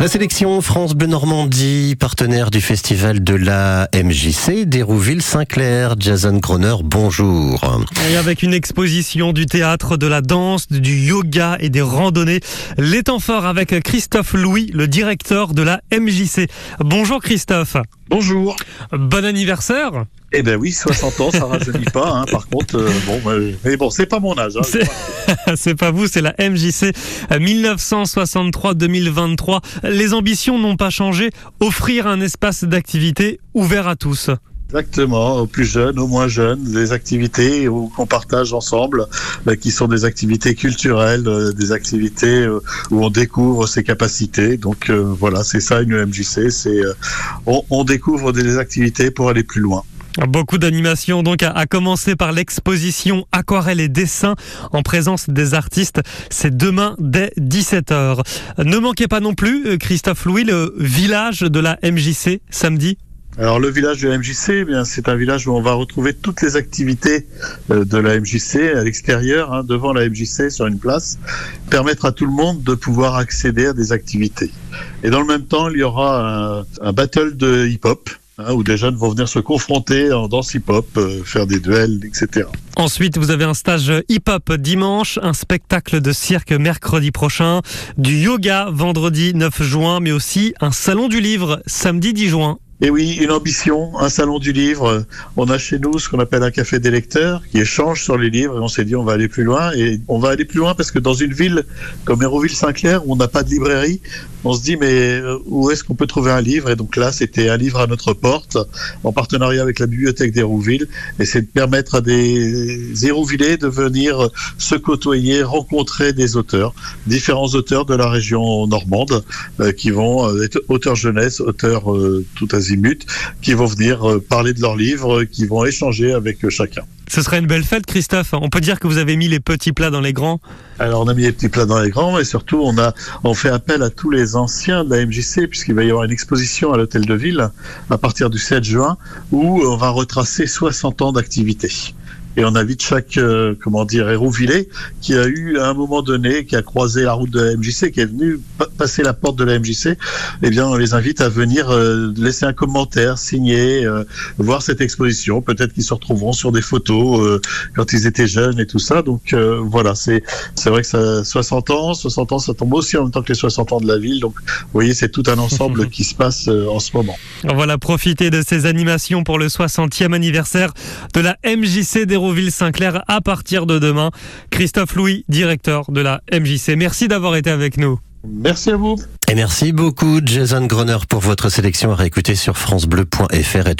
La sélection France Bleu Normandie, partenaire du festival de la MJC d'Hérouville-Saint-Clair. Jason Groner, bonjour. Et avec une exposition du théâtre, de la danse, du yoga et des randonnées. Les temps forts avec Christophe Louis, le directeur de la MJC. Bonjour Christophe. Bonjour. Bon anniversaire. Eh ben oui, 60 ans, ça rajeunit pas. Hein. Par contre, euh, bon, mais bon, c'est pas mon âge. Hein. C'est pas vous, c'est la MJC 1963-2023. Les ambitions n'ont pas changé. Offrir un espace d'activité ouvert à tous. Exactement, aux plus jeunes, aux moins jeunes, des activités qu'on partage ensemble, euh, qui sont des activités culturelles, euh, des activités où on découvre ses capacités. Donc voilà, c'est ça une MJC, c'est on, on découvre des activités pour aller plus loin. Beaucoup d'animations, donc, à, commencer par l'exposition Aquarelle et dessin en présence des artistes. C'est demain dès 17h. Ne manquez pas non plus, euh, Christophe Louis, le village de la MJC samedi. Alors le village de la MJC, eh bien c'est un village où on va retrouver toutes les activités euh, de la MJC à l'extérieur, hein, devant la MJC sur une place, permettre à tout le monde de pouvoir accéder à des activités. Et dans le même temps, il y aura un battle de hip-hop Hein, où des jeunes vont venir se confronter en danse hip-hop, euh, faire des duels, etc. Ensuite, vous avez un stage hip-hop dimanche, un spectacle de cirque mercredi prochain, du yoga vendredi 9 juin, mais aussi un salon du livre samedi 10 juin. Et oui, une ambition, un salon du livre. On a chez nous ce qu'on appelle un café des lecteurs qui échange sur les livres et on s'est dit on va aller plus loin. Et on va aller plus loin parce que dans une ville comme Hérouville-Saint-Clair où on n'a pas de librairie, on se dit mais euh, où est-ce qu'on peut trouver un livre? Et donc là, c'était un livre à notre porte en partenariat avec la bibliothèque d'Hérouville. Et c'est de permettre à des Hérouvillais de venir se côtoyer, rencontrer des auteurs, différents auteurs de la région normande euh, qui vont euh, être auteurs jeunesse, auteurs tout à qui vont venir parler de leurs livres, qui vont échanger avec chacun. Ce serait une belle fête, Christophe. On peut dire que vous avez mis les petits plats dans les grands. Alors, on a mis les petits plats dans les grands, et surtout, on a, on fait appel à tous les anciens de la MJC, puisqu'il va y avoir une exposition à l'hôtel de ville à partir du 7 juin, où on va retracer 60 ans d'activité et on invite chaque euh, comment dire Hérouvillé qui a eu à un moment donné qui a croisé la route de la MJC qui est venu passer la porte de la MJC eh bien on les invite à venir euh, laisser un commentaire signer euh, voir cette exposition. Peut-être qu'ils se retrouveront sur des photos quand ils étaient jeunes et tout ça. Donc voilà c'est c'est vrai que ça 60 ans 60 ans ça tombe aussi en même temps que les 60 ans de la ville. Donc vous voyez c'est tout un ensemble qui se passe en ce moment. Voilà profiter de ces animations pour le 60e anniversaire de la MJC d'Hérouvillé Ville-Saint-Clair à partir de demain. Christophe Louis, directeur de la MJC. Merci d'avoir été avec nous. Merci à vous. Et merci beaucoup Jason Groner pour votre sélection à réécouter sur francebleu.fr et